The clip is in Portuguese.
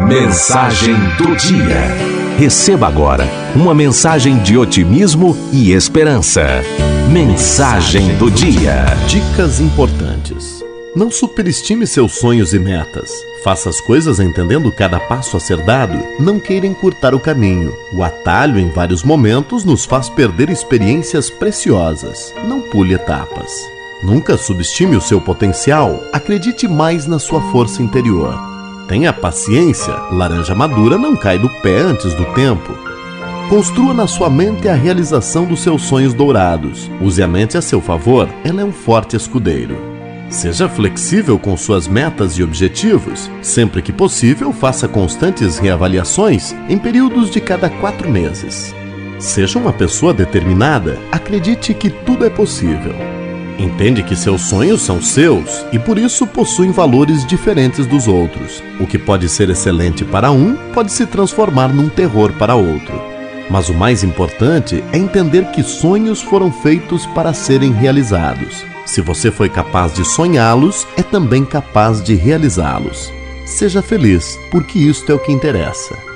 Mensagem do dia. Receba agora uma mensagem de otimismo e esperança. Mensagem do dia. Dicas importantes. Não superestime seus sonhos e metas. Faça as coisas entendendo cada passo a ser dado. Não queira encurtar o caminho. O atalho, em vários momentos, nos faz perder experiências preciosas. Não pule etapas. Nunca subestime o seu potencial. Acredite mais na sua força interior. Tenha paciência, laranja madura não cai do pé antes do tempo. Construa na sua mente a realização dos seus sonhos dourados. Use a mente a seu favor, ela é um forte escudeiro. Seja flexível com suas metas e objetivos. Sempre que possível, faça constantes reavaliações em períodos de cada quatro meses. Seja uma pessoa determinada, acredite que tudo é possível. Entende que seus sonhos são seus e por isso possuem valores diferentes dos outros. O que pode ser excelente para um pode se transformar num terror para outro. Mas o mais importante é entender que sonhos foram feitos para serem realizados. Se você foi capaz de sonhá-los, é também capaz de realizá-los. Seja feliz, porque isto é o que interessa.